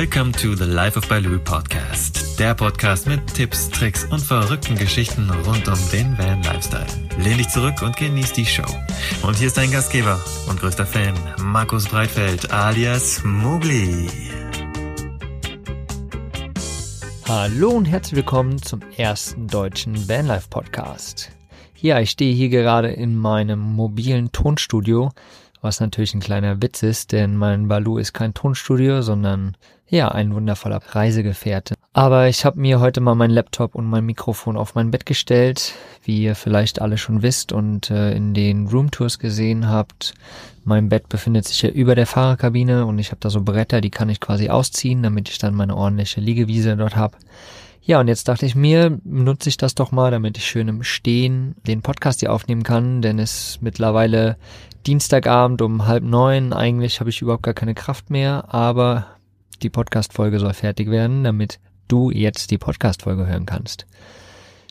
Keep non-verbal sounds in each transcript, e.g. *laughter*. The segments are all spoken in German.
Welcome to the Life of Baloo Podcast. Der Podcast mit Tipps, Tricks und verrückten Geschichten rund um den Van Lifestyle. Lehn dich zurück und genieß die Show. Und hier ist dein Gastgeber und größter Fan, Markus Breitfeld alias Mowgli. Hallo und herzlich willkommen zum ersten deutschen Vanlife Podcast. Ja, ich stehe hier gerade in meinem mobilen Tonstudio was natürlich ein kleiner Witz ist, denn mein Balu ist kein Tonstudio, sondern ja, ein wundervoller Reisegefährte. Aber ich habe mir heute mal meinen Laptop und mein Mikrofon auf mein Bett gestellt, wie ihr vielleicht alle schon wisst und äh, in den Roomtours gesehen habt. Mein Bett befindet sich ja über der Fahrerkabine und ich habe da so Bretter, die kann ich quasi ausziehen, damit ich dann meine ordentliche Liegewiese dort habe. Ja, und jetzt dachte ich mir, nutze ich das doch mal, damit ich schön im Stehen den Podcast hier aufnehmen kann, denn es mittlerweile Dienstagabend um halb neun. Eigentlich habe ich überhaupt gar keine Kraft mehr, aber die Podcast-Folge soll fertig werden, damit du jetzt die Podcast-Folge hören kannst.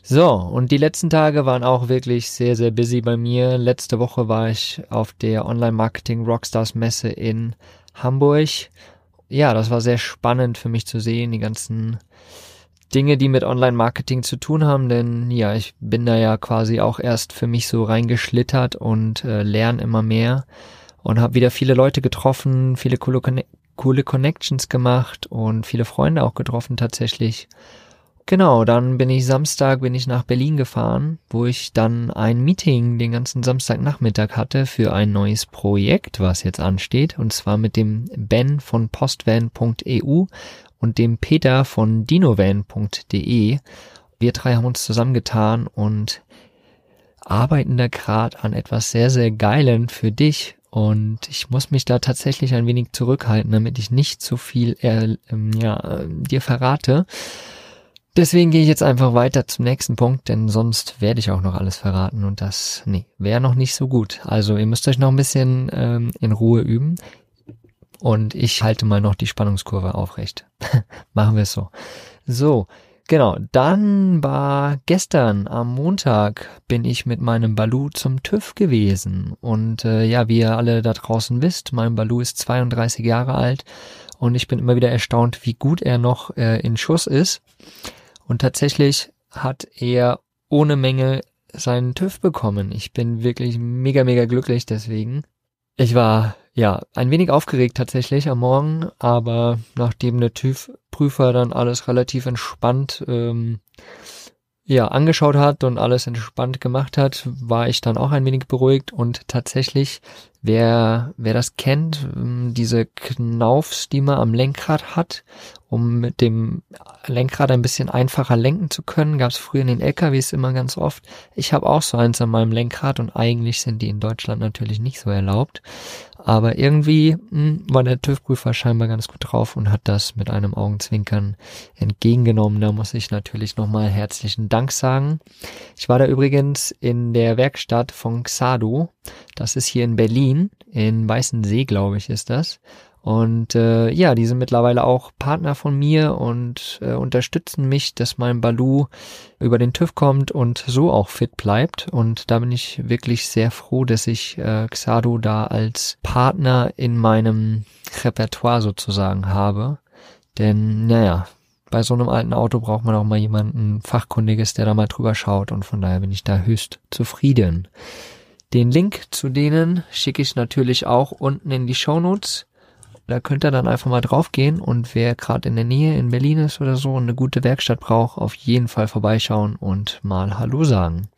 So, und die letzten Tage waren auch wirklich sehr, sehr busy bei mir. Letzte Woche war ich auf der Online-Marketing Rockstars Messe in Hamburg. Ja, das war sehr spannend für mich zu sehen, die ganzen Dinge, die mit Online-Marketing zu tun haben, denn ja, ich bin da ja quasi auch erst für mich so reingeschlittert und äh, lerne immer mehr und habe wieder viele Leute getroffen, viele coole, coole Connections gemacht und viele Freunde auch getroffen tatsächlich. Genau, dann bin ich Samstag, bin ich nach Berlin gefahren, wo ich dann ein Meeting den ganzen Samstagnachmittag hatte für ein neues Projekt, was jetzt ansteht, und zwar mit dem Ben von postvan.eu und dem Peter von dinovan.de. Wir drei haben uns zusammengetan und arbeiten da gerade an etwas sehr, sehr Geilen für dich. Und ich muss mich da tatsächlich ein wenig zurückhalten, damit ich nicht zu viel äh, ja, dir verrate. Deswegen gehe ich jetzt einfach weiter zum nächsten Punkt, denn sonst werde ich auch noch alles verraten und das, nee, wäre noch nicht so gut. Also ihr müsst euch noch ein bisschen ähm, in Ruhe üben. Und ich halte mal noch die Spannungskurve aufrecht. *laughs* Machen wir es so. So, genau. Dann war gestern am Montag bin ich mit meinem Balu zum TÜV gewesen. Und äh, ja, wie ihr alle da draußen wisst, mein Balu ist 32 Jahre alt und ich bin immer wieder erstaunt, wie gut er noch äh, in Schuss ist. Und tatsächlich hat er ohne Menge seinen TÜV bekommen. Ich bin wirklich mega, mega glücklich deswegen. Ich war ja ein wenig aufgeregt tatsächlich am Morgen, aber nachdem der TÜV-Prüfer dann alles relativ entspannt ähm, ja angeschaut hat und alles entspannt gemacht hat, war ich dann auch ein wenig beruhigt und tatsächlich Wer, wer das kennt, ähm, diese Knaufs, die man am Lenkrad hat, um mit dem Lenkrad ein bisschen einfacher lenken zu können, gab es früher in den LKWs immer ganz oft. Ich habe auch so eins an meinem Lenkrad und eigentlich sind die in Deutschland natürlich nicht so erlaubt. Aber irgendwie mh, hm, war der TÜV-Prüfer scheinbar ganz gut drauf und hat das mit einem Augenzwinkern entgegengenommen. Da muss ich natürlich nochmal herzlichen Dank sagen. Ich war da übrigens in der Werkstatt von Xado. Das ist hier in Berlin, in Weißensee, glaube ich, ist das. Und äh, ja, die sind mittlerweile auch Partner von mir und äh, unterstützen mich, dass mein Balu über den TÜV kommt und so auch fit bleibt. Und da bin ich wirklich sehr froh, dass ich äh, Xado da als Partner in meinem Repertoire sozusagen habe. Denn, naja, bei so einem alten Auto braucht man auch mal jemanden Fachkundiges, der da mal drüber schaut. Und von daher bin ich da höchst zufrieden. Den Link zu denen schicke ich natürlich auch unten in die Show Notes. Da könnt ihr dann einfach mal draufgehen und wer gerade in der Nähe in Berlin ist oder so und eine gute Werkstatt braucht, auf jeden Fall vorbeischauen und mal Hallo sagen.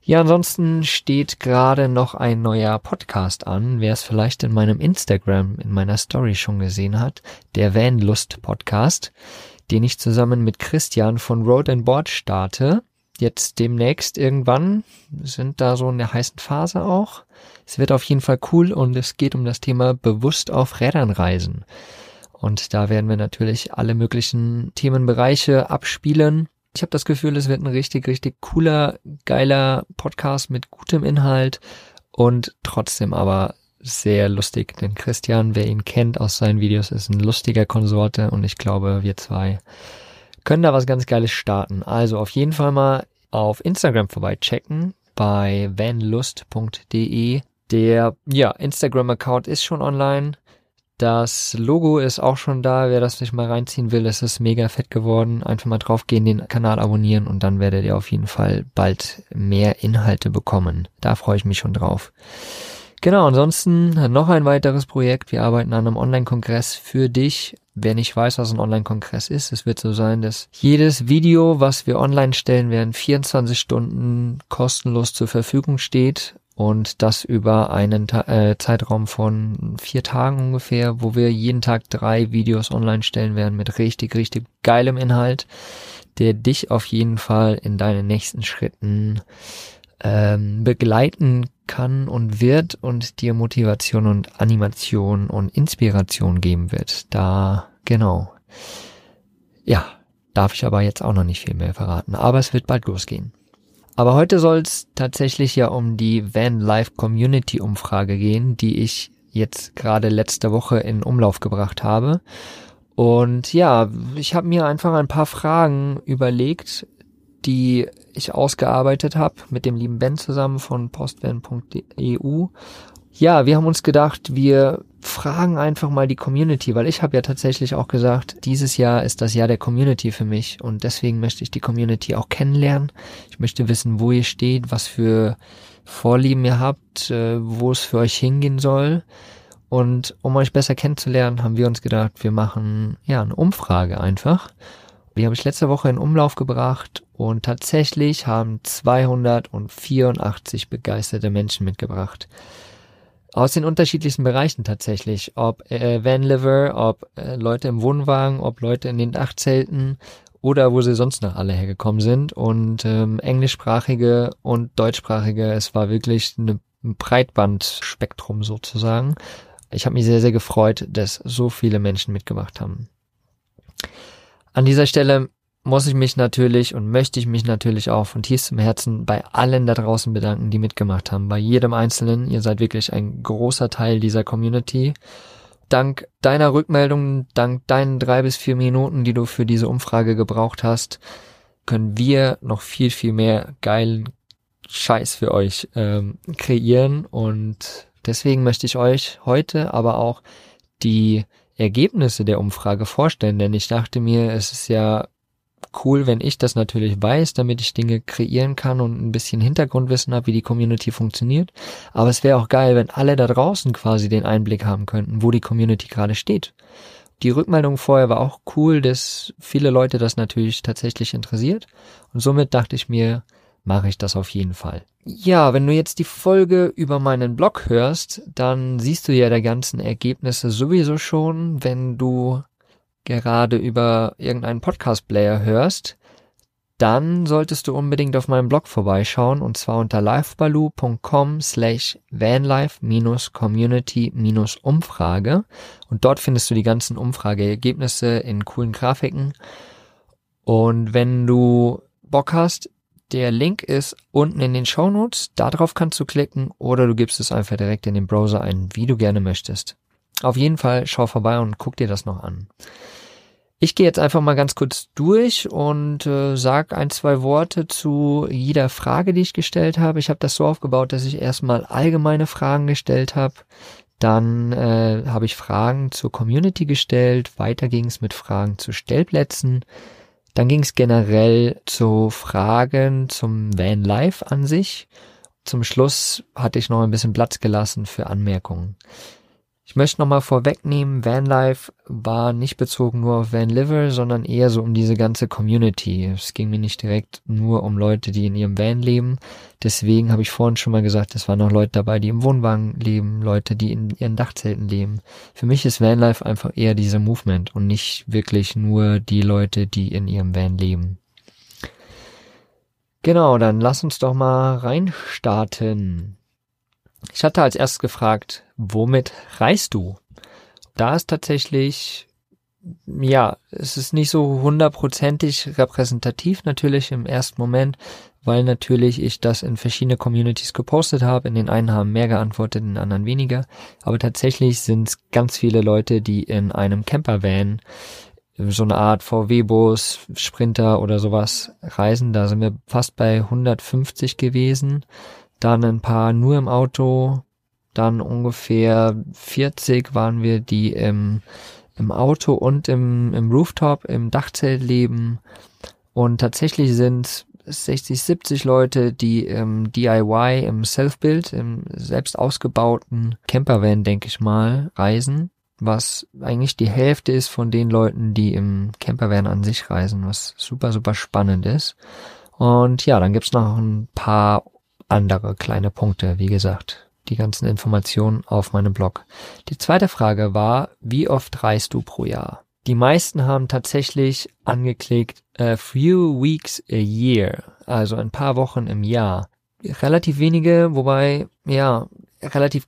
Ja, ansonsten steht gerade noch ein neuer Podcast an. Wer es vielleicht in meinem Instagram, in meiner Story schon gesehen hat, der Vanlust Podcast, den ich zusammen mit Christian von Road and Board starte. Jetzt demnächst irgendwann sind da so in der heißen Phase auch. Es wird auf jeden Fall cool und es geht um das Thema bewusst auf Rädern reisen. Und da werden wir natürlich alle möglichen Themenbereiche abspielen. Ich habe das Gefühl, es wird ein richtig, richtig cooler, geiler Podcast mit gutem Inhalt und trotzdem aber sehr lustig. Denn Christian, wer ihn kennt aus seinen Videos, ist ein lustiger Konsorte und ich glaube, wir zwei können da was ganz Geiles starten. Also auf jeden Fall mal auf Instagram vorbeichecken bei vanlust.de der ja, Instagram-Account ist schon online. Das Logo ist auch schon da. Wer das nicht mal reinziehen will, es ist mega fett geworden. Einfach mal draufgehen, den Kanal abonnieren und dann werdet ihr auf jeden Fall bald mehr Inhalte bekommen. Da freue ich mich schon drauf. Genau, ansonsten noch ein weiteres Projekt. Wir arbeiten an einem Online-Kongress für dich. Wer nicht weiß, was ein Online-Kongress ist, es wird so sein, dass jedes Video, was wir online stellen werden, 24 Stunden kostenlos zur Verfügung steht und das über einen äh, Zeitraum von vier Tagen ungefähr, wo wir jeden Tag drei Videos online stellen werden mit richtig, richtig geilem Inhalt, der dich auf jeden Fall in deinen nächsten Schritten ähm, begleiten kann und wird und dir Motivation und Animation und Inspiration geben wird. Da, genau. Ja, darf ich aber jetzt auch noch nicht viel mehr verraten, aber es wird bald losgehen. Aber heute soll es tatsächlich ja um die Van Life Community Umfrage gehen, die ich jetzt gerade letzte Woche in Umlauf gebracht habe. Und ja, ich habe mir einfach ein paar Fragen überlegt, die ich ausgearbeitet habe mit dem lieben Ben zusammen von postvan.eu. Ja, wir haben uns gedacht, wir fragen einfach mal die Community, weil ich habe ja tatsächlich auch gesagt, dieses Jahr ist das Jahr der Community für mich und deswegen möchte ich die Community auch kennenlernen. Ich möchte wissen, wo ihr steht, was für Vorlieben ihr habt, äh, wo es für euch hingehen soll. Und um euch besser kennenzulernen, haben wir uns gedacht, wir machen ja eine Umfrage einfach. Die habe ich letzte Woche in Umlauf gebracht und tatsächlich haben 284 begeisterte Menschen mitgebracht. Aus den unterschiedlichsten Bereichen tatsächlich. Ob äh, Vanliver, ob äh, Leute im Wohnwagen, ob Leute in den Dachzelten oder wo sie sonst noch alle hergekommen sind. Und ähm, englischsprachige und deutschsprachige, es war wirklich eine, ein Breitbandspektrum sozusagen. Ich habe mich sehr, sehr gefreut, dass so viele Menschen mitgemacht haben. An dieser Stelle muss ich mich natürlich und möchte ich mich natürlich auch von tiefstem Herzen bei allen da draußen bedanken, die mitgemacht haben. Bei jedem Einzelnen. Ihr seid wirklich ein großer Teil dieser Community. Dank deiner Rückmeldungen, dank deinen drei bis vier Minuten, die du für diese Umfrage gebraucht hast, können wir noch viel, viel mehr geilen Scheiß für euch ähm, kreieren. Und deswegen möchte ich euch heute aber auch die Ergebnisse der Umfrage vorstellen, denn ich dachte mir, es ist ja cool, wenn ich das natürlich weiß, damit ich Dinge kreieren kann und ein bisschen Hintergrundwissen habe, wie die Community funktioniert. Aber es wäre auch geil, wenn alle da draußen quasi den Einblick haben könnten, wo die Community gerade steht. Die Rückmeldung vorher war auch cool, dass viele Leute das natürlich tatsächlich interessiert. Und somit dachte ich mir, mache ich das auf jeden Fall. Ja, wenn du jetzt die Folge über meinen Blog hörst, dann siehst du ja der ganzen Ergebnisse sowieso schon, wenn du gerade über irgendeinen Podcast-Player hörst, dann solltest du unbedingt auf meinem Blog vorbeischauen und zwar unter livebaloo.com slash vanlife-community-umfrage und dort findest du die ganzen Umfrageergebnisse in coolen Grafiken. Und wenn du Bock hast, der Link ist unten in den Show Notes. Darauf kannst du klicken oder du gibst es einfach direkt in den Browser ein, wie du gerne möchtest. Auf jeden Fall schau vorbei und guck dir das noch an. Ich gehe jetzt einfach mal ganz kurz durch und äh, sag ein, zwei Worte zu jeder Frage, die ich gestellt habe. Ich habe das so aufgebaut, dass ich erstmal allgemeine Fragen gestellt habe. Dann äh, habe ich Fragen zur Community gestellt. Weiter ging es mit Fragen zu Stellplätzen. Dann ging es generell zu Fragen zum Van Life an sich. Zum Schluss hatte ich noch ein bisschen Platz gelassen für Anmerkungen. Ich möchte nochmal vorwegnehmen, Vanlife war nicht bezogen nur auf Vanliver, sondern eher so um diese ganze Community. Es ging mir nicht direkt nur um Leute, die in ihrem Van leben. Deswegen habe ich vorhin schon mal gesagt, es waren noch Leute dabei, die im Wohnwagen leben, Leute, die in ihren Dachzelten leben. Für mich ist Vanlife einfach eher dieser Movement und nicht wirklich nur die Leute, die in ihrem Van leben. Genau, dann lass uns doch mal reinstarten. Ich hatte als erstes gefragt, womit reist du? Da ist tatsächlich, ja, es ist nicht so hundertprozentig repräsentativ natürlich im ersten Moment, weil natürlich ich das in verschiedene Communities gepostet habe. In den einen haben mehr geantwortet, in den anderen weniger. Aber tatsächlich sind es ganz viele Leute, die in einem Campervan so eine Art VW-Bus, Sprinter oder sowas reisen. Da sind wir fast bei 150 gewesen. Dann ein paar nur im Auto, dann ungefähr 40 waren wir, die im, im Auto und im, im Rooftop, im Dachzelt leben. Und tatsächlich sind 60, 70 Leute, die im DIY, im Self-Build, im selbst ausgebauten Campervan, denke ich mal, reisen. Was eigentlich die Hälfte ist von den Leuten, die im Campervan an sich reisen, was super, super spannend ist. Und ja, dann gibt's noch ein paar andere kleine Punkte, wie gesagt. Die ganzen Informationen auf meinem Blog. Die zweite Frage war, wie oft reist du pro Jahr? Die meisten haben tatsächlich angeklickt a few weeks a year, also ein paar Wochen im Jahr. Relativ wenige, wobei, ja, relativ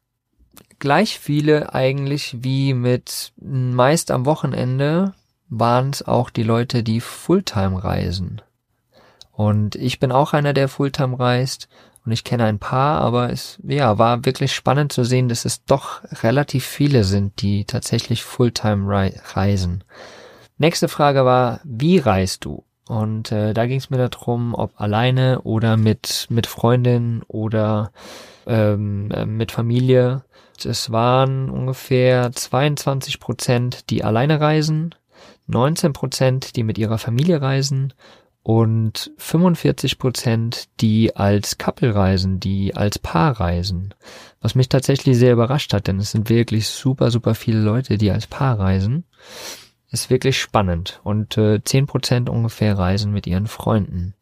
gleich viele eigentlich wie mit meist am Wochenende waren es auch die Leute, die Fulltime reisen. Und ich bin auch einer, der Fulltime reist und ich kenne ein paar, aber es ja, war wirklich spannend zu sehen, dass es doch relativ viele sind, die tatsächlich Fulltime reisen. Nächste Frage war, wie reist du? Und äh, da ging es mir darum, ob alleine oder mit mit Freundin oder ähm, äh, mit Familie. Es waren ungefähr 22 Prozent, die alleine reisen, 19 Prozent, die mit ihrer Familie reisen und 45 Prozent, die als Couple reisen, die als Paar reisen. Was mich tatsächlich sehr überrascht hat, denn es sind wirklich super, super viele Leute, die als Paar reisen. Ist wirklich spannend. Und äh, 10 Prozent ungefähr reisen mit ihren Freunden.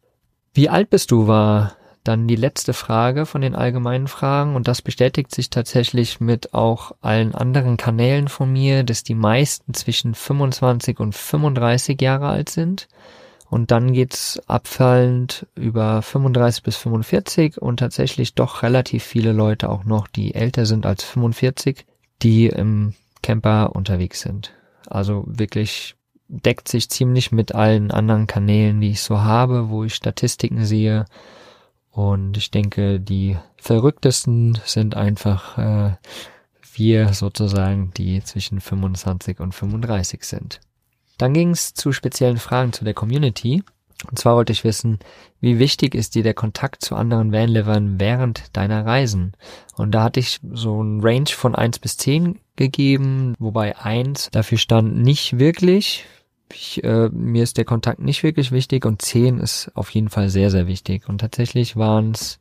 Wie alt bist du, war dann die letzte Frage von den allgemeinen Fragen und das bestätigt sich tatsächlich mit auch allen anderen Kanälen von mir, dass die meisten zwischen 25 und 35 Jahre alt sind. Und dann geht's abfallend über 35 bis 45 und tatsächlich doch relativ viele Leute auch noch, die älter sind als 45, die im Camper unterwegs sind. Also wirklich deckt sich ziemlich mit allen anderen Kanälen, die ich so habe, wo ich Statistiken sehe. Und ich denke, die verrücktesten sind einfach äh, wir sozusagen, die zwischen 25 und 35 sind. Dann ging es zu speziellen Fragen zu der Community. Und zwar wollte ich wissen, wie wichtig ist dir der Kontakt zu anderen Vanlivern während deiner Reisen? Und da hatte ich so ein Range von eins bis zehn gegeben, wobei eins dafür stand nicht wirklich. Ich, äh, mir ist der Kontakt nicht wirklich wichtig und zehn ist auf jeden Fall sehr, sehr wichtig. Und tatsächlich waren es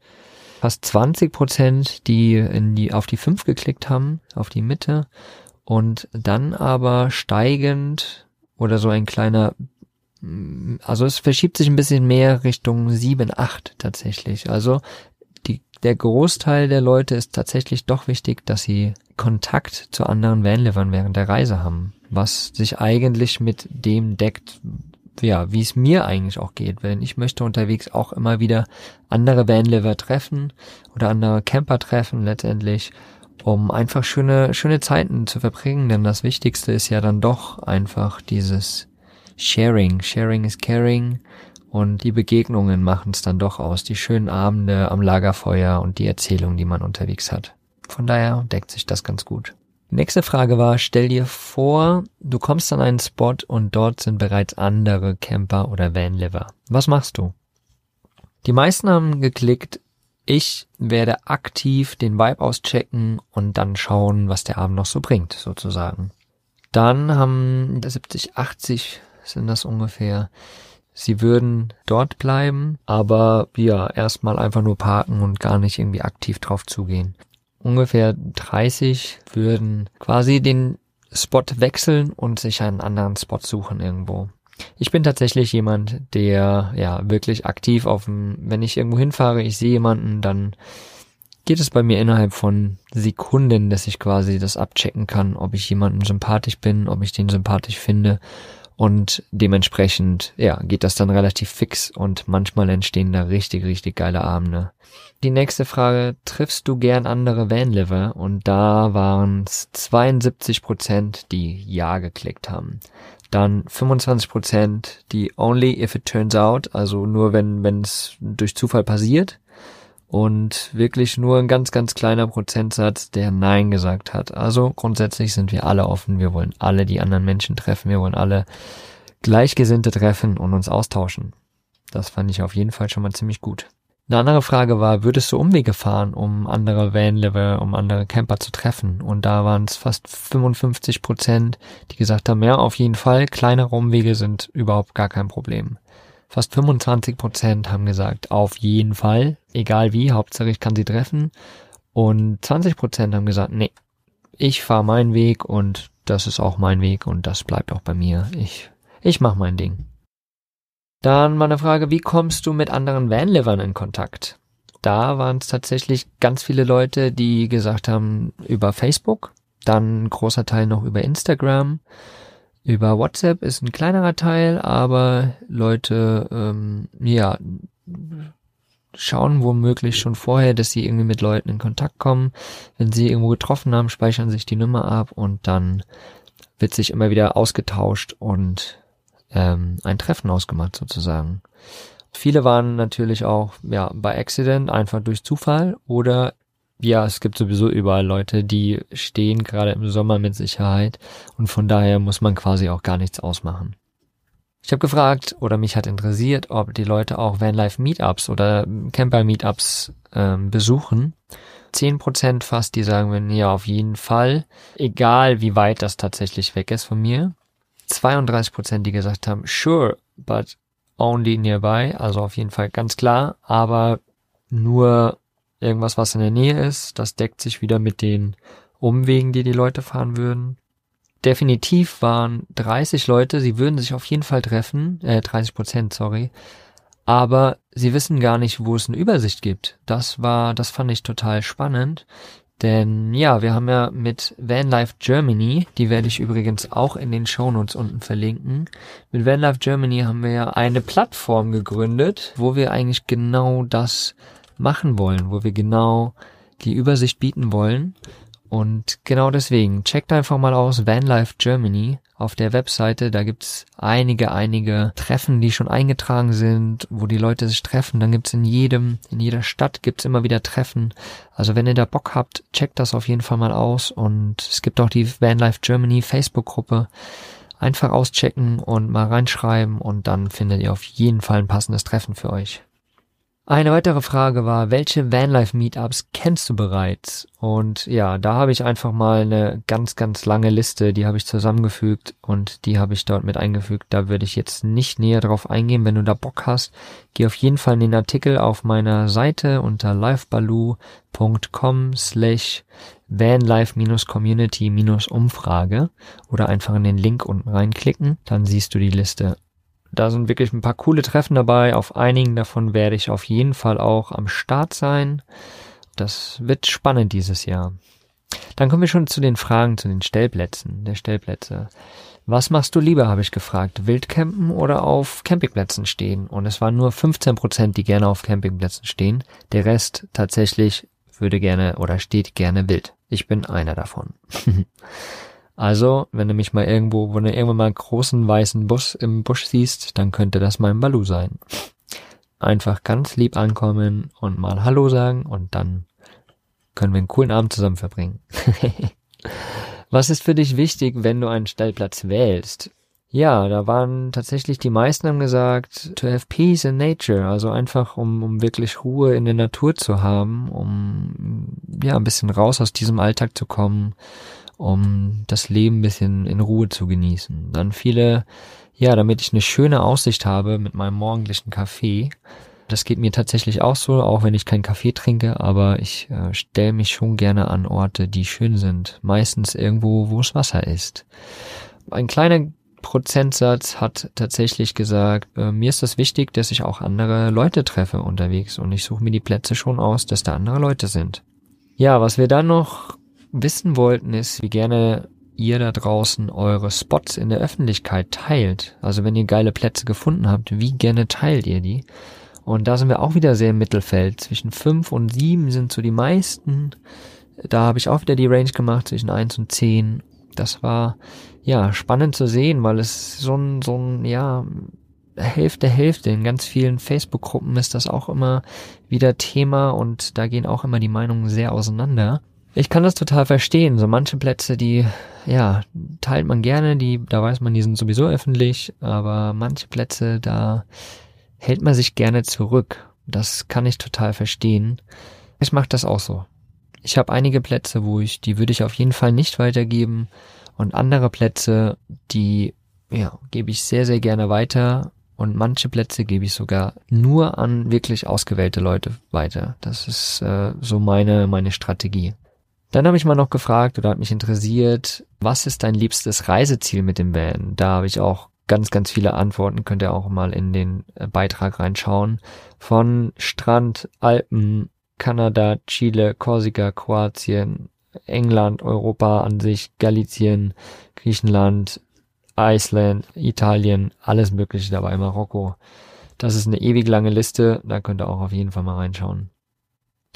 fast 20 Prozent, die in die, auf die fünf geklickt haben, auf die Mitte. Und dann aber steigend oder so ein kleiner, also es verschiebt sich ein bisschen mehr Richtung 7, 8 tatsächlich. Also die, der Großteil der Leute ist tatsächlich doch wichtig, dass sie Kontakt zu anderen Vanlivern während der Reise haben, was sich eigentlich mit dem deckt, ja, wie es mir eigentlich auch geht, denn ich möchte unterwegs auch immer wieder andere Vanliver treffen oder andere Camper treffen letztendlich um einfach schöne, schöne Zeiten zu verbringen, denn das Wichtigste ist ja dann doch einfach dieses Sharing. Sharing is caring und die Begegnungen machen es dann doch aus, die schönen Abende am Lagerfeuer und die Erzählungen, die man unterwegs hat. Von daher deckt sich das ganz gut. Nächste Frage war, stell dir vor, du kommst an einen Spot und dort sind bereits andere Camper oder Vanliver. Was machst du? Die meisten haben geklickt, ich werde aktiv den Vibe auschecken und dann schauen, was der Abend noch so bringt, sozusagen. Dann haben 70, 80 sind das ungefähr. Sie würden dort bleiben, aber ja, erstmal einfach nur parken und gar nicht irgendwie aktiv drauf zugehen. Ungefähr 30 würden quasi den Spot wechseln und sich einen anderen Spot suchen irgendwo. Ich bin tatsächlich jemand, der ja wirklich aktiv auf dem, wenn ich irgendwo hinfahre, ich sehe jemanden, dann geht es bei mir innerhalb von Sekunden, dass ich quasi das abchecken kann, ob ich jemanden sympathisch bin, ob ich den sympathisch finde. Und dementsprechend, ja, geht das dann relativ fix und manchmal entstehen da richtig, richtig geile Abende. Die nächste Frage, triffst du gern andere Vanliver? Und da waren es 72 Prozent, die Ja geklickt haben dann 25% die only if it turns out, also nur wenn wenn es durch Zufall passiert und wirklich nur ein ganz ganz kleiner Prozentsatz, der nein gesagt hat. Also grundsätzlich sind wir alle offen, wir wollen alle die anderen Menschen treffen, wir wollen alle Gleichgesinnte treffen und uns austauschen. Das fand ich auf jeden Fall schon mal ziemlich gut. Eine andere Frage war, würdest du Umwege fahren, um andere Vanliver, um andere Camper zu treffen? Und da waren es fast 55 Prozent, die gesagt haben, ja, auf jeden Fall, kleinere Umwege sind überhaupt gar kein Problem. Fast 25 Prozent haben gesagt, auf jeden Fall, egal wie, Hauptsache ich kann sie treffen. Und 20 Prozent haben gesagt, nee, ich fahre meinen Weg und das ist auch mein Weg und das bleibt auch bei mir. Ich, ich mache mein Ding. Dann meine Frage, wie kommst du mit anderen Vanlivern in Kontakt? Da waren es tatsächlich ganz viele Leute, die gesagt haben, über Facebook, dann ein großer Teil noch über Instagram, über WhatsApp ist ein kleinerer Teil, aber Leute, ähm, ja, schauen womöglich schon vorher, dass sie irgendwie mit Leuten in Kontakt kommen. Wenn sie irgendwo getroffen haben, speichern sich die Nummer ab und dann wird sich immer wieder ausgetauscht und ähm, ein Treffen ausgemacht sozusagen. Viele waren natürlich auch ja bei Accident einfach durch Zufall oder ja, es gibt sowieso überall Leute, die stehen gerade im Sommer mit Sicherheit und von daher muss man quasi auch gar nichts ausmachen. Ich habe gefragt oder mich hat interessiert, ob die Leute auch Vanlife Meetups oder Camper Meetups ähm, besuchen. Zehn Prozent fast, die sagen mir, ja, auf jeden Fall, egal wie weit das tatsächlich weg ist von mir. 32 Prozent, die gesagt haben, sure, but only nearby, also auf jeden Fall ganz klar, aber nur irgendwas, was in der Nähe ist, das deckt sich wieder mit den Umwegen, die die Leute fahren würden. Definitiv waren 30 Leute, sie würden sich auf jeden Fall treffen, äh, 30 Prozent, sorry, aber sie wissen gar nicht, wo es eine Übersicht gibt. Das war, das fand ich total spannend. Denn ja, wir haben ja mit Vanlife Germany, die werde ich übrigens auch in den Shownotes unten verlinken. Mit Vanlife Germany haben wir ja eine Plattform gegründet, wo wir eigentlich genau das machen wollen, wo wir genau die Übersicht bieten wollen. Und genau deswegen, checkt einfach mal aus Vanlife Germany auf der Webseite. Da gibt's einige, einige Treffen, die schon eingetragen sind, wo die Leute sich treffen. Dann gibt's in jedem, in jeder Stadt gibt's immer wieder Treffen. Also wenn ihr da Bock habt, checkt das auf jeden Fall mal aus. Und es gibt auch die Vanlife Germany Facebook-Gruppe. Einfach auschecken und mal reinschreiben und dann findet ihr auf jeden Fall ein passendes Treffen für euch. Eine weitere Frage war, welche Vanlife Meetups kennst du bereits? Und ja, da habe ich einfach mal eine ganz, ganz lange Liste, die habe ich zusammengefügt und die habe ich dort mit eingefügt. Da würde ich jetzt nicht näher drauf eingehen. Wenn du da Bock hast, geh auf jeden Fall in den Artikel auf meiner Seite unter livebaloo.com slash vanlife-community-umfrage oder einfach in den Link unten reinklicken. Dann siehst du die Liste da sind wirklich ein paar coole Treffen dabei. Auf einigen davon werde ich auf jeden Fall auch am Start sein. Das wird spannend dieses Jahr. Dann kommen wir schon zu den Fragen zu den Stellplätzen, der Stellplätze. Was machst du lieber, habe ich gefragt. Wildcampen oder auf Campingplätzen stehen? Und es waren nur 15 Prozent, die gerne auf Campingplätzen stehen. Der Rest tatsächlich würde gerne oder steht gerne wild. Ich bin einer davon. *laughs* Also, wenn du mich mal irgendwo, wo du irgendwann mal einen großen weißen Bus im Busch siehst, dann könnte das mein Balu sein. Einfach ganz lieb ankommen und mal Hallo sagen und dann können wir einen coolen Abend zusammen verbringen. *laughs* Was ist für dich wichtig, wenn du einen Stellplatz wählst? Ja, da waren tatsächlich die meisten haben gesagt, to have peace in nature, also einfach um, um wirklich Ruhe in der Natur zu haben, um ja ein bisschen raus aus diesem Alltag zu kommen, um das Leben ein bisschen in Ruhe zu genießen. Dann viele, ja, damit ich eine schöne Aussicht habe mit meinem morgendlichen Kaffee. Das geht mir tatsächlich auch so, auch wenn ich keinen Kaffee trinke, aber ich äh, stelle mich schon gerne an Orte, die schön sind. Meistens irgendwo, wo es Wasser ist. Ein kleiner Prozentsatz hat tatsächlich gesagt, äh, mir ist das wichtig, dass ich auch andere Leute treffe unterwegs und ich suche mir die Plätze schon aus, dass da andere Leute sind. Ja, was wir dann noch wissen wollten, ist, wie gerne ihr da draußen eure Spots in der Öffentlichkeit teilt. Also wenn ihr geile Plätze gefunden habt, wie gerne teilt ihr die? Und da sind wir auch wieder sehr im Mittelfeld. Zwischen fünf und sieben sind so die meisten. Da habe ich auch wieder die Range gemacht zwischen eins und zehn. Das war ja spannend zu sehen, weil es so ein, so ein, ja, Hälfte, Hälfte. In ganz vielen Facebook-Gruppen ist das auch immer wieder Thema und da gehen auch immer die Meinungen sehr auseinander. Ich kann das total verstehen. So manche Plätze, die, ja, teilt man gerne, die, da weiß man, die sind sowieso öffentlich, aber manche Plätze, da hält man sich gerne zurück. Das kann ich total verstehen. Ich mache das auch so. Ich habe einige Plätze, wo ich, die würde ich auf jeden Fall nicht weitergeben und andere Plätze, die ja, gebe ich sehr, sehr gerne weiter und manche Plätze gebe ich sogar nur an wirklich ausgewählte Leute weiter. Das ist äh, so meine, meine Strategie. Dann habe ich mal noch gefragt oder hat mich interessiert, was ist dein liebstes Reiseziel mit dem Van? Da habe ich auch ganz, ganz viele Antworten. Könnt ihr auch mal in den äh, Beitrag reinschauen. Von Strand, Alpen, Kanada, Chile, Korsika, Kroatien, England, Europa an sich, Galizien, Griechenland, Iceland, Italien, alles Mögliche dabei, Marokko. Das ist eine ewig lange Liste, da könnt ihr auch auf jeden Fall mal reinschauen.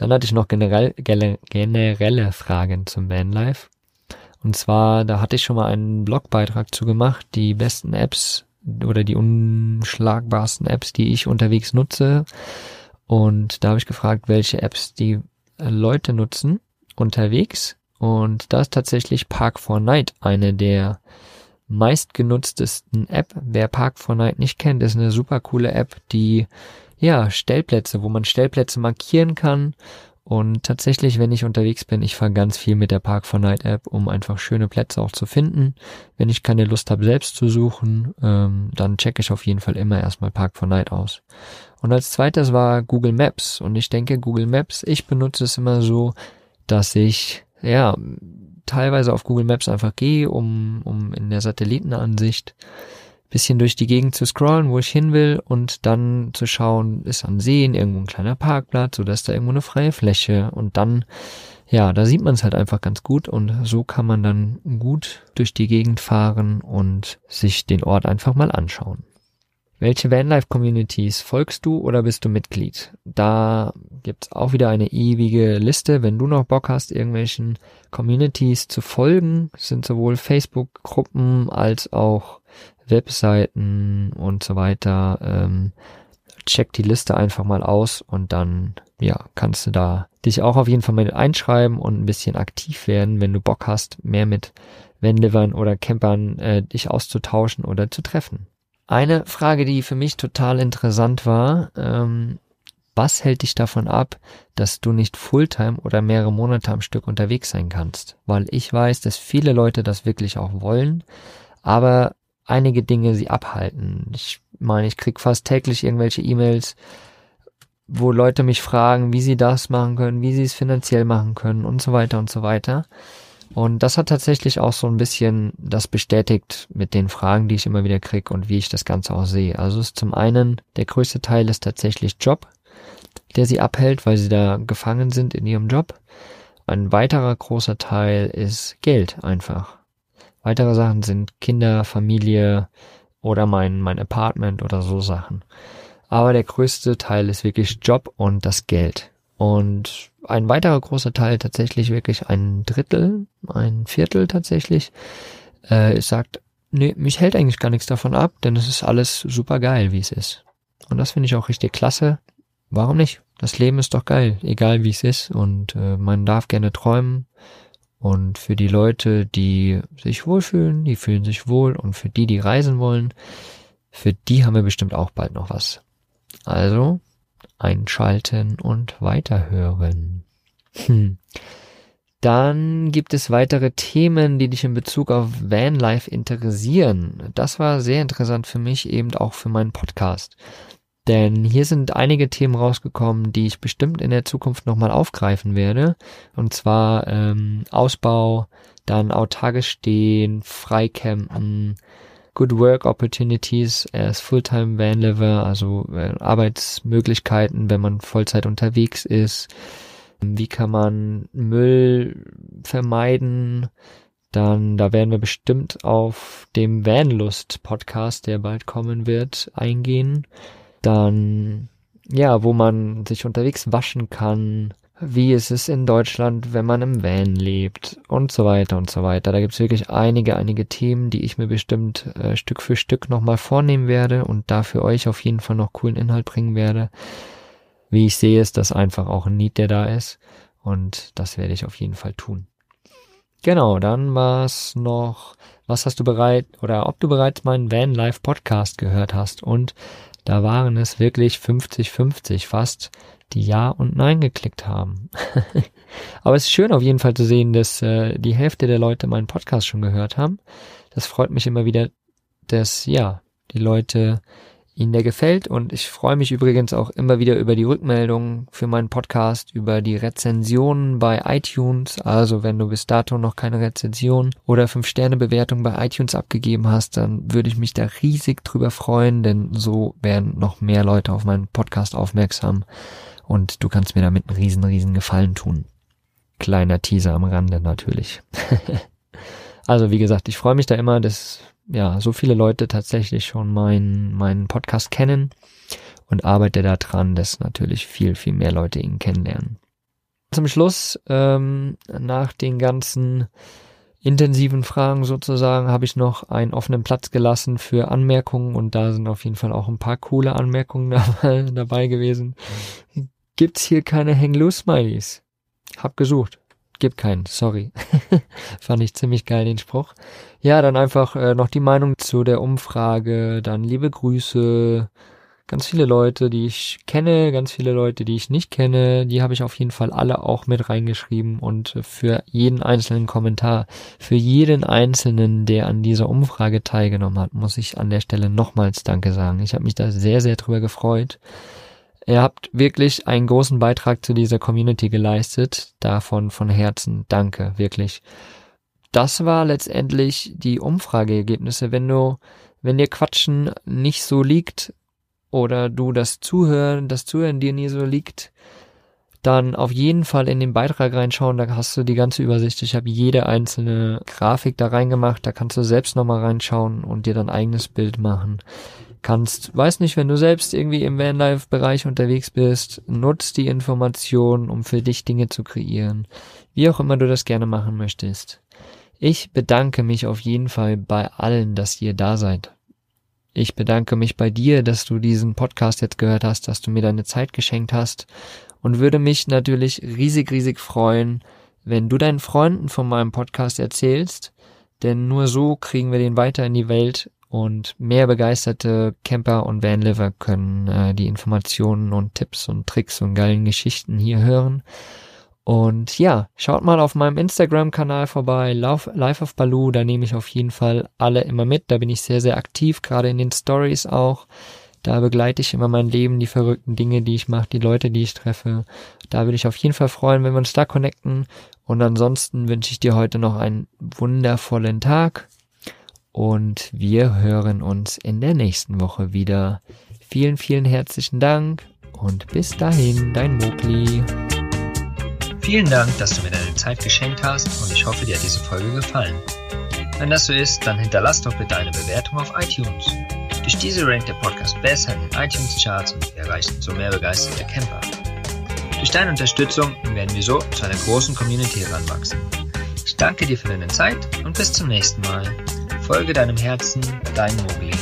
Dann hatte ich noch generell, generelle Fragen zum Vanlife. Und zwar, da hatte ich schon mal einen Blogbeitrag zu gemacht, die besten Apps oder die unschlagbarsten Apps, die ich unterwegs nutze. Und da habe ich gefragt, welche Apps die Leute nutzen unterwegs. Und da ist tatsächlich Park4Night eine der meistgenutztesten App. Wer Park4Night nicht kennt, ist eine super coole App, die ja Stellplätze, wo man Stellplätze markieren kann. Und tatsächlich, wenn ich unterwegs bin, ich fahre ganz viel mit der Park4Night App, um einfach schöne Plätze auch zu finden. Wenn ich keine Lust habe, selbst zu suchen, ähm, dann checke ich auf jeden Fall immer erstmal Park4Night aus. Und als zweites war Google Maps. Und ich denke, Google Maps, ich benutze es immer so, dass ich ja teilweise auf Google Maps einfach gehe, um, um in der Satellitenansicht bisschen durch die Gegend zu scrollen, wo ich hin will und dann zu schauen, ist an Seen irgendwo ein kleiner Parkplatz oder ist da irgendwo eine freie Fläche und dann, ja, da sieht man es halt einfach ganz gut und so kann man dann gut durch die Gegend fahren und sich den Ort einfach mal anschauen. Welche Vanlife-Communities folgst du oder bist du Mitglied? Da gibt's auch wieder eine ewige Liste. Wenn du noch Bock hast, irgendwelchen Communities zu folgen, sind sowohl Facebook-Gruppen als auch Webseiten und so weiter. Ähm, check die Liste einfach mal aus und dann, ja, kannst du da dich auch auf jeden Fall mal einschreiben und ein bisschen aktiv werden, wenn du Bock hast, mehr mit Vanlivern oder Campern äh, dich auszutauschen oder zu treffen. Eine Frage, die für mich total interessant war, ähm, was hält dich davon ab, dass du nicht Fulltime oder mehrere Monate am Stück unterwegs sein kannst? Weil ich weiß, dass viele Leute das wirklich auch wollen, aber einige Dinge sie abhalten. Ich meine, ich krieg fast täglich irgendwelche E-Mails, wo Leute mich fragen, wie sie das machen können, wie sie es finanziell machen können und so weiter und so weiter. Und das hat tatsächlich auch so ein bisschen das bestätigt mit den Fragen, die ich immer wieder kriege und wie ich das Ganze auch sehe. Also ist zum einen, der größte Teil ist tatsächlich Job, der sie abhält, weil sie da gefangen sind in ihrem Job. Ein weiterer großer Teil ist Geld einfach. Weitere Sachen sind Kinder, Familie oder mein, mein Apartment oder so Sachen. Aber der größte Teil ist wirklich Job und das Geld. Und ein weiterer großer Teil, tatsächlich wirklich ein Drittel, ein Viertel tatsächlich, äh, sagt, nee, mich hält eigentlich gar nichts davon ab, denn es ist alles super geil, wie es ist. Und das finde ich auch richtig klasse. Warum nicht? Das Leben ist doch geil, egal wie es ist. Und äh, man darf gerne träumen. Und für die Leute, die sich wohlfühlen, die fühlen sich wohl. Und für die, die reisen wollen, für die haben wir bestimmt auch bald noch was. Also, einschalten und weiterhören. Hm. Dann gibt es weitere Themen, die dich in Bezug auf Vanlife interessieren. Das war sehr interessant für mich, eben auch für meinen Podcast. Denn hier sind einige Themen rausgekommen, die ich bestimmt in der Zukunft nochmal aufgreifen werde. Und zwar ähm, Ausbau, dann autarkes Stehen, Freicampen, Good Work Opportunities as Fulltime Vanliver, also äh, Arbeitsmöglichkeiten, wenn man Vollzeit unterwegs ist. Wie kann man Müll vermeiden? Dann, da werden wir bestimmt auf dem Vanlust Podcast, der bald kommen wird, eingehen. Dann, ja, wo man sich unterwegs waschen kann, wie ist es in Deutschland, wenn man im Van lebt und so weiter und so weiter. Da gibt es wirklich einige, einige Themen, die ich mir bestimmt äh, Stück für Stück nochmal vornehmen werde und da für euch auf jeden Fall noch coolen Inhalt bringen werde. Wie ich sehe, ist das einfach auch ein Need, der da ist und das werde ich auf jeden Fall tun. Genau, dann war es noch, was hast du bereit oder ob du bereits meinen Van Life Podcast gehört hast und Da waren es wirklich 50-50 fast, die Ja und Nein geklickt haben. *laughs* Aber es ist schön auf jeden Fall zu sehen, dass äh, die Hälfte der Leute meinen Podcast schon gehört haben. Das freut mich immer wieder, dass ja, die Leute Ihnen der gefällt und ich freue mich übrigens auch immer wieder über die Rückmeldungen für meinen Podcast, über die Rezensionen bei iTunes. Also wenn du bis dato noch keine Rezension oder 5-Sterne-Bewertung bei iTunes abgegeben hast, dann würde ich mich da riesig drüber freuen, denn so werden noch mehr Leute auf meinen Podcast aufmerksam und du kannst mir damit einen riesen, riesen Gefallen tun. Kleiner Teaser am Rande natürlich. *laughs* also wie gesagt, ich freue mich da immer, dass ja so viele Leute tatsächlich schon meinen meinen Podcast kennen und arbeite daran, dass natürlich viel, viel mehr Leute ihn kennenlernen. Zum Schluss, ähm, nach den ganzen intensiven Fragen sozusagen, habe ich noch einen offenen Platz gelassen für Anmerkungen und da sind auf jeden Fall auch ein paar coole Anmerkungen *laughs* dabei, gewesen. Gibt's hier keine Hang-Loose-Smileys? Hab gesucht. Gibt keinen, sorry. *laughs* Fand ich ziemlich geil, den Spruch. Ja, dann einfach äh, noch die Meinung zu der Umfrage, dann liebe Grüße, ganz viele Leute, die ich kenne, ganz viele Leute, die ich nicht kenne, die habe ich auf jeden Fall alle auch mit reingeschrieben und für jeden einzelnen Kommentar, für jeden einzelnen, der an dieser Umfrage teilgenommen hat, muss ich an der Stelle nochmals Danke sagen. Ich habe mich da sehr, sehr drüber gefreut. Ihr habt wirklich einen großen Beitrag zu dieser Community geleistet. Davon von Herzen danke, wirklich. Das war letztendlich die Umfrageergebnisse. Wenn du, wenn dir Quatschen nicht so liegt oder du das Zuhören, das Zuhören dir nie so liegt, dann auf jeden Fall in den Beitrag reinschauen, da hast du die ganze Übersicht. Ich habe jede einzelne Grafik da reingemacht, da kannst du selbst nochmal reinschauen und dir dein eigenes Bild machen kannst. Weiß nicht, wenn du selbst irgendwie im Vanlife-Bereich unterwegs bist, nutzt die Information, um für dich Dinge zu kreieren. Wie auch immer du das gerne machen möchtest. Ich bedanke mich auf jeden Fall bei allen, dass ihr da seid. Ich bedanke mich bei dir, dass du diesen Podcast jetzt gehört hast, dass du mir deine Zeit geschenkt hast und würde mich natürlich riesig, riesig freuen, wenn du deinen Freunden von meinem Podcast erzählst, denn nur so kriegen wir den weiter in die Welt und mehr begeisterte Camper und Vanliver können äh, die Informationen und Tipps und Tricks und geilen Geschichten hier hören. Und ja, schaut mal auf meinem Instagram-Kanal vorbei, Life of Baloo, da nehme ich auf jeden Fall alle immer mit. Da bin ich sehr, sehr aktiv, gerade in den Stories auch. Da begleite ich immer mein Leben, die verrückten Dinge, die ich mache, die Leute, die ich treffe. Da würde ich auf jeden Fall freuen, wenn wir uns da connecten. Und ansonsten wünsche ich dir heute noch einen wundervollen Tag und wir hören uns in der nächsten Woche wieder. Vielen, vielen herzlichen Dank und bis dahin, dein Mogli. Vielen Dank, dass du mir deine Zeit geschenkt hast und ich hoffe, dir hat diese Folge gefallen. Wenn das so ist, dann hinterlass doch bitte eine Bewertung auf iTunes. Durch diese rankt der Podcast besser in den iTunes-Charts und wir erreichen so mehr begeisterte Camper. Durch deine Unterstützung werden wir so zu einer großen Community heranwachsen. Ich danke dir für deine Zeit und bis zum nächsten Mal. Folge deinem Herzen, dein Mogli.